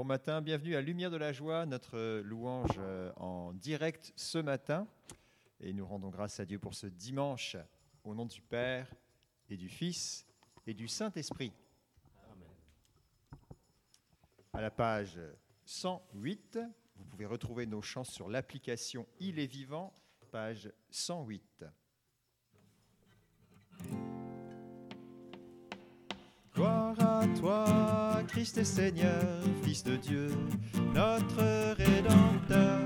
Bon matin, bienvenue à Lumière de la Joie, notre louange euh, en direct ce matin. Et nous rendons grâce à Dieu pour ce dimanche, au nom du Père et du Fils et du Saint-Esprit. À la page 108, vous pouvez retrouver nos chants sur l'application Il est vivant, page 108. Toi, Christ et Seigneur, Fils de Dieu, notre Rédempteur.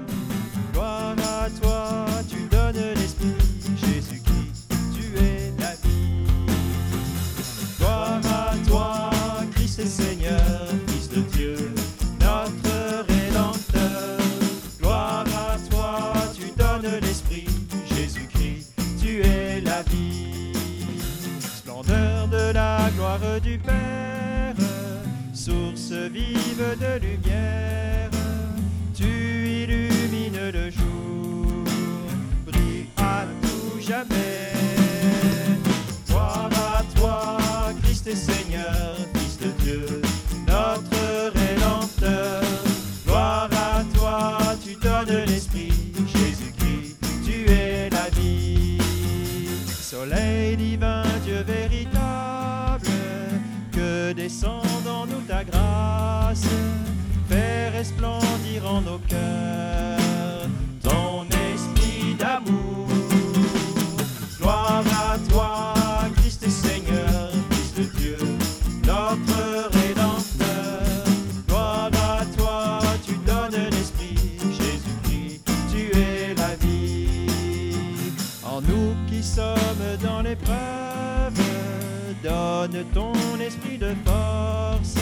Ton esprit de force,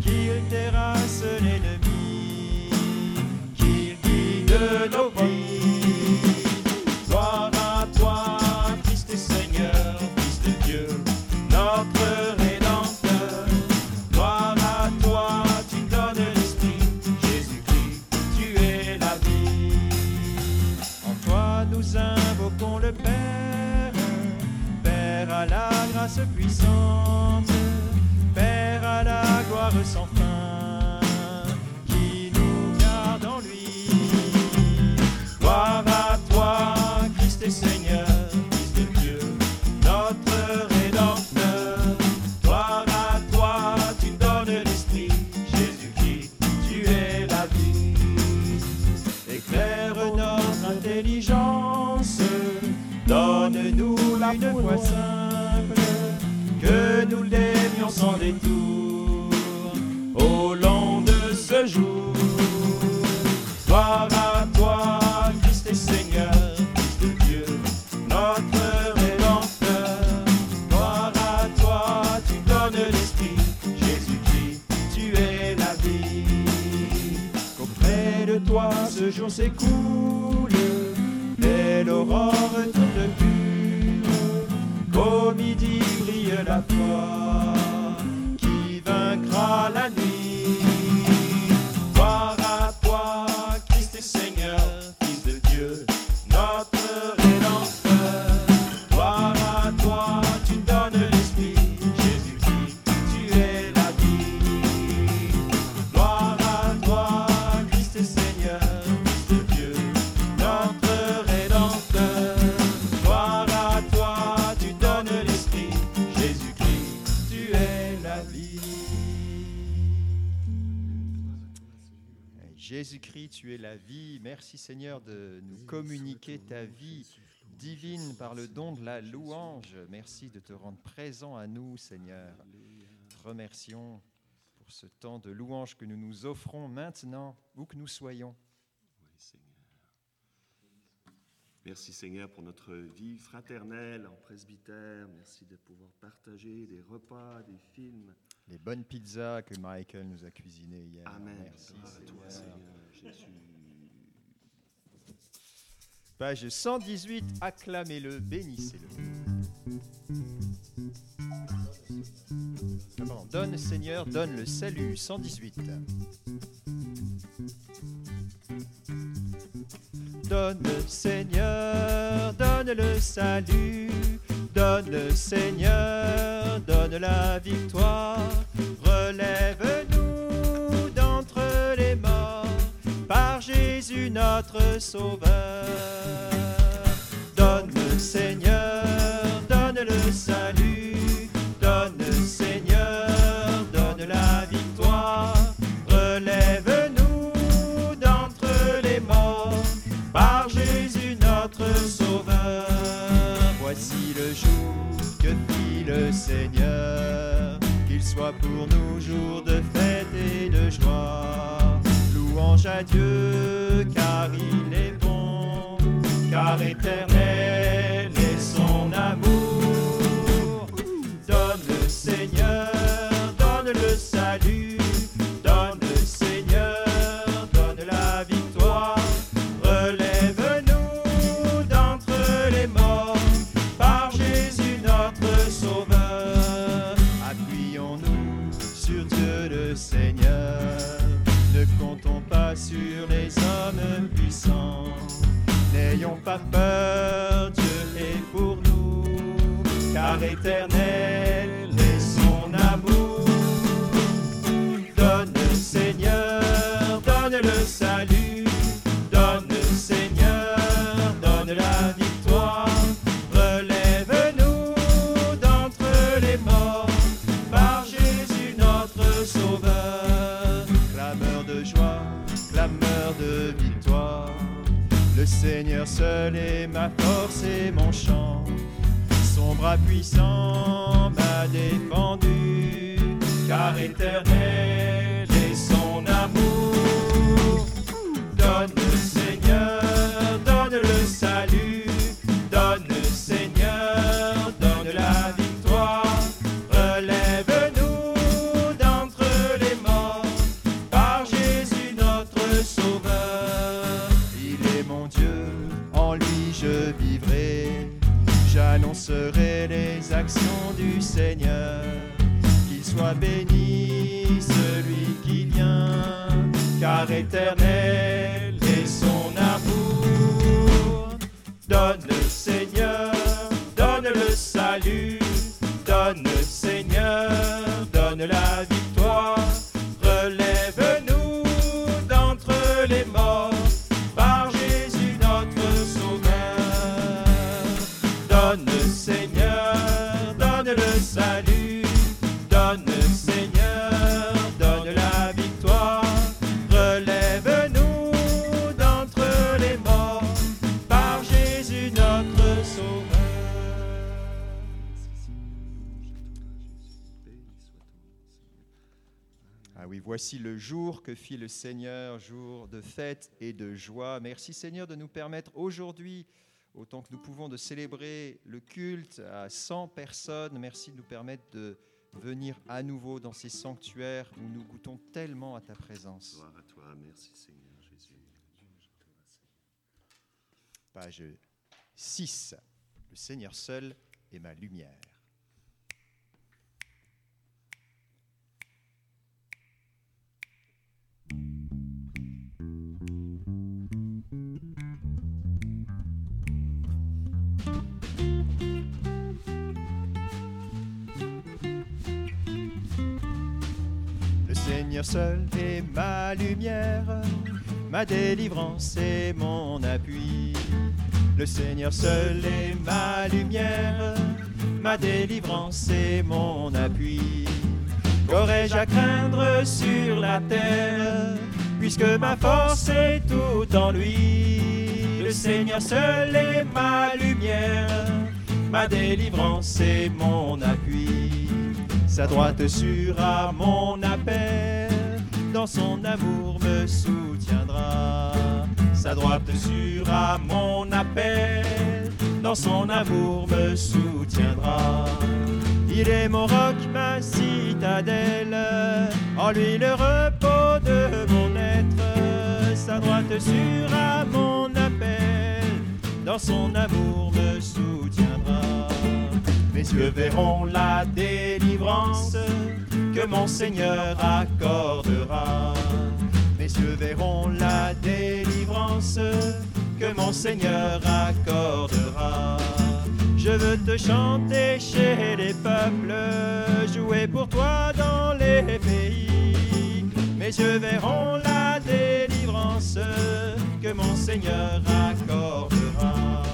qu'il terrasse l'ennemi, qu'il guide nos vies. Gloire à toi, Christ et Seigneur, Fils de Dieu, notre Rédempteur. Gloire à toi, tu donnes l'Esprit, Jésus-Christ, tu es la vie. En toi nous invoquons le Père, Père à la grâce puissante, Père à la gloire sans fin, nous l'aimions sans détour, tu es la vie. Merci Seigneur de nous communiquer ta vie divine par le don de la louange. Merci de te rendre présent à nous, Seigneur. Te remercions pour ce temps de louange que nous nous offrons maintenant, où que nous soyons. Oui, Seigneur. Merci Seigneur pour notre vie fraternelle en presbytère. Merci de pouvoir partager des repas, des films. Les bonnes pizzas que Michael nous a cuisinées hier. Amen. Merci à toi. Seigneur Jésus. Page 118, acclamez-le, bénissez-le. Donne Seigneur, donne le salut, 118. Donne Seigneur, donne le salut, donne Seigneur, donne la victoire, relève-nous notre Sauveur. Donne Seigneur, car éternel Le Seigneur seul est ma force et mon chant. Son bras puissant m'a défendu, car éternel est son amour. Donne Seigneur, donne le salut, donne Seigneur, donne la victoire. Relève-nous d'entre les morts par Jésus notre Sauveur. J'annoncerai les actions du Seigneur. Qu'il soit béni celui qui vient, car éternel Donne Seigneur, donne le salut, donne Seigneur, donne la victoire. Relève-nous d'entre les morts par Jésus notre Sauveur. Ah oui, voici le jour que fit le Seigneur, jour de fête et de joie. Merci Seigneur de nous permettre aujourd'hui, autant que nous pouvons, de célébrer le culte à 100 personnes. Merci de nous permettre de venir à nouveau dans ces sanctuaires où nous goûtons tellement à ta présence. Gloire à toi, merci Seigneur Jésus. Page 6. Le Seigneur seul est ma lumière. Seigneur seul est ma lumière, ma délivrance et mon appui. Le Seigneur seul est ma lumière, ma délivrance et mon appui. Qu'aurais-je à craindre sur la terre, puisque ma force est tout en lui? Le Seigneur seul est ma lumière, ma délivrance et mon appui. Sa droite sûre à mon appel, dans son amour me soutiendra. Sa droite sûre à mon appel, dans son amour me soutiendra. Il est mon roc, ma citadelle, en lui le repos de mon être. Sa droite sûre à mon appel, dans son amour me soutiendra. Mes yeux verront la délivrance que mon Seigneur accordera. Mes yeux verront la délivrance que mon Seigneur accordera. Je veux te chanter chez les peuples, jouer pour toi dans les pays. Mes yeux verront la délivrance que mon Seigneur accordera.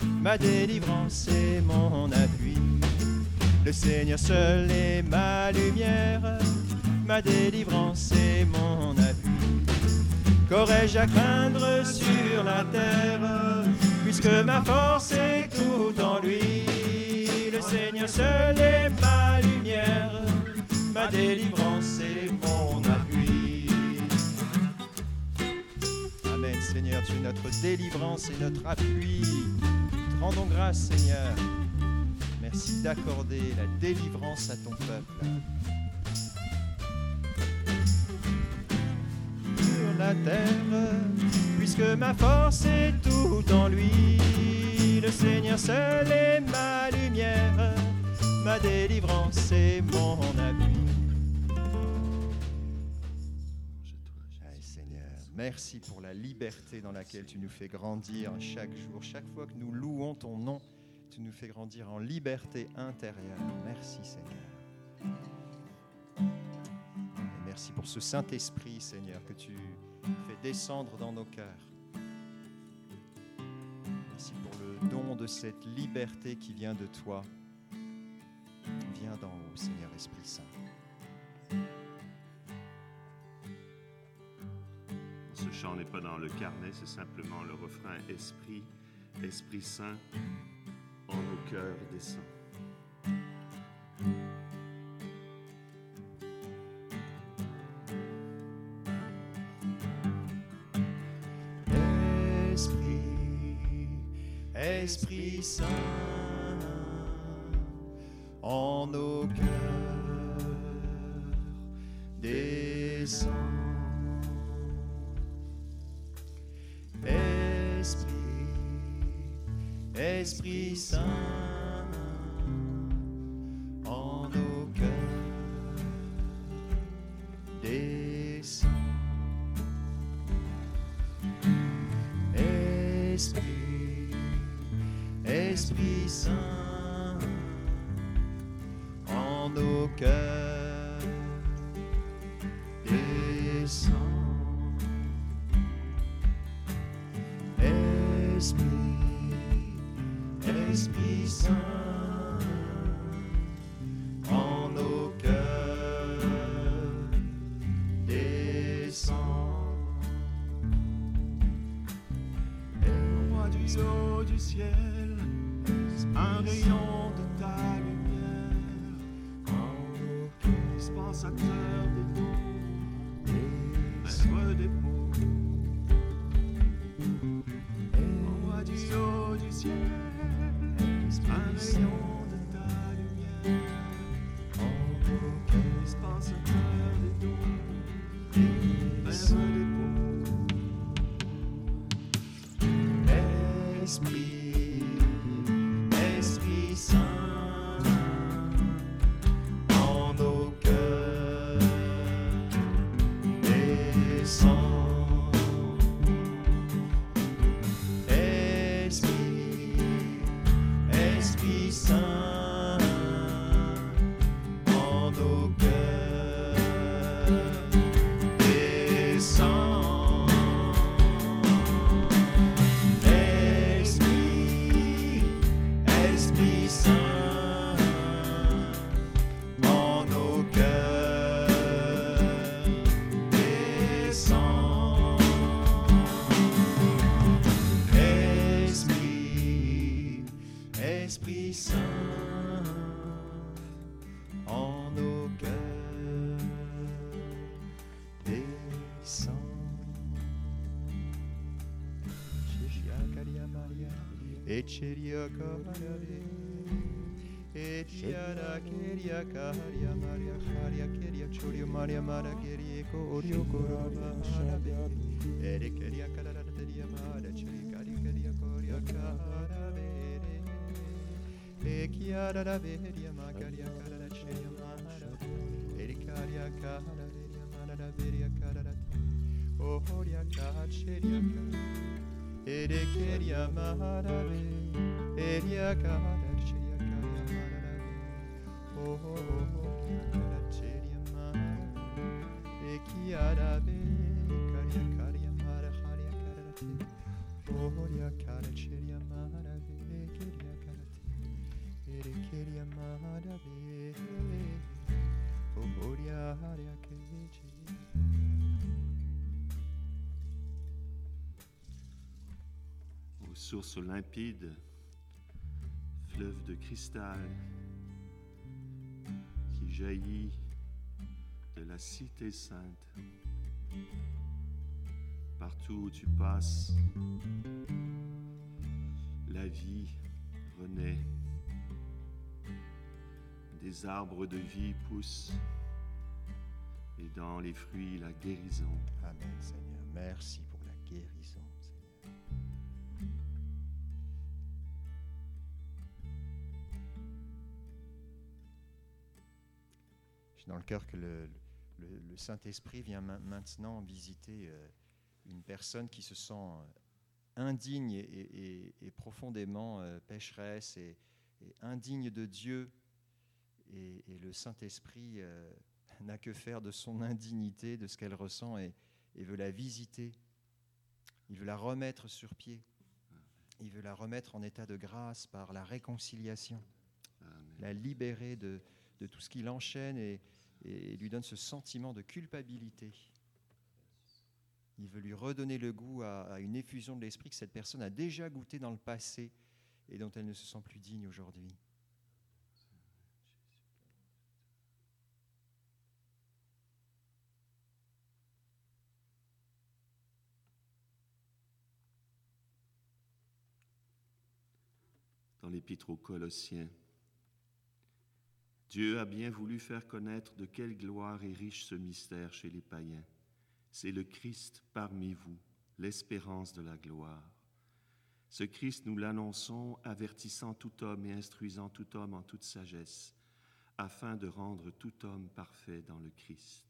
ma délivrance et mon appui. Le Seigneur seul est ma lumière, ma délivrance et mon appui. Qu'aurais-je à craindre sur la terre, puisque ma force est tout en lui? Le Seigneur seul est ma lumière, ma délivrance et mon appui. Amen, Seigneur, tu es notre délivrance et notre appui. Rendons grâce, Seigneur. Merci d'accorder la délivrance à ton peuple. Sur la terre, puisque ma force est tout en lui. Le Seigneur seul est ma lumière, ma délivrance et mon appui. Merci pour la liberté dans laquelle tu nous fais grandir chaque jour. Chaque fois que nous louons ton nom, tu nous fais grandir en liberté intérieure. Merci, Seigneur. Merci pour ce Saint-Esprit, Seigneur, que tu fais descendre dans nos cœurs. Merci pour le don de cette liberté qui vient de toi. Viens d'en haut, Seigneur Esprit Saint. Chant n'est pas dans le carnet, c'est simplement le refrain Esprit, Esprit Saint, en nos cœurs descend. Esprit, Esprit Saint, en nos cœurs, descend. Esprit Saint, en nos cœurs, descend. Esprit, Esprit Saint, en nos cœurs, descend. Esprit, Esprit Saint, en nos cœurs, descend. Roi du haut du ciel, un rayon de ta lumière, dispensateur des dons, maître des mots. Echeria carare Echiara keria caria maria caria keria chorio maria mara keria corio coraba sharabe Ere keria carara teria mara chiri cari keria coria carabe Echiara la veria ma caria carara cheria mara Ere caria carara veria mara la veria carara Oria caceria carara Ere keria maharare, eria kadar cheria kaya maharare. Oh oh oh, eria kadar cheria maharare, ekiarabe, karia karia maraharia karate. Oh eria kadar cheria maharare, ekiria karate, ere. Oh eria. Aux sources limpides, fleuve de cristal qui jaillit de la cité sainte. Partout où tu passes, la vie renaît. Des arbres de vie poussent et dans les fruits la guérison. Amen, Seigneur. Merci pour la guérison, J'ai dans le cœur que le, le- le Saint-Esprit vient ma- maintenant visiter euh, une personne qui se sent euh, indigne et, et- et- et profondément euh, pécheresse et, et indigne de Dieu. Et, le Saint-Esprit n'a que faire de son indignité, de ce qu'elle ressent, et, et veut la visiter. Il veut la remettre sur pied. Il veut la remettre en état de grâce par la réconciliation, Amen. la libérer de, de tout ce qui l'enchaîne et, lui donne ce sentiment de culpabilité. Il veut lui redonner le goût à, à une effusion de l'esprit que cette personne a déjà goûté dans le passé et dont elle ne se sent plus digne aujourd'hui. dans l'Épître aux Colossiens. Dieu a bien voulu faire connaître de quelle gloire est riche ce mystère chez les païens. C'est le Christ parmi vous, l'espérance de la gloire. Ce Christ, nous l'annonçons, avertissant tout homme et instruisant tout homme en toute sagesse, afin de rendre tout homme parfait dans le Christ.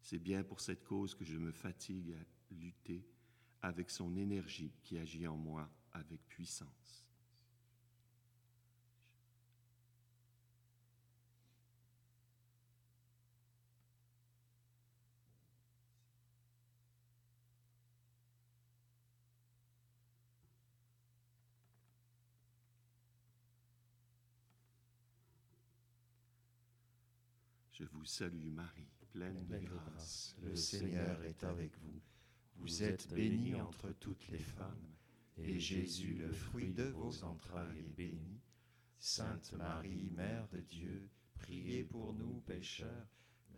C'est bien pour cette cause que je me fatigue à lutter avec son énergie qui agit en moi avec puissance. Je vous salue Marie, pleine de grâce. Le Seigneur est avec vous. Vous êtes bénie entre toutes les femmes, et Jésus, le fruit de vos entrailles, est béni. Sainte Marie, Mère de Dieu, priez pour nous pécheurs,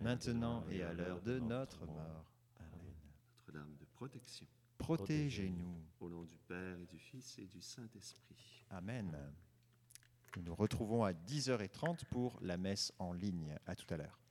maintenant et à l'heure de notre mort. Amen. Notre-Dame de protection. Protégez-nous. Au nom du Père et du Fils et du Saint-Esprit. Amen. Nous nous retrouvons à 10h30 pour la messe en ligne. À tout à l'heure.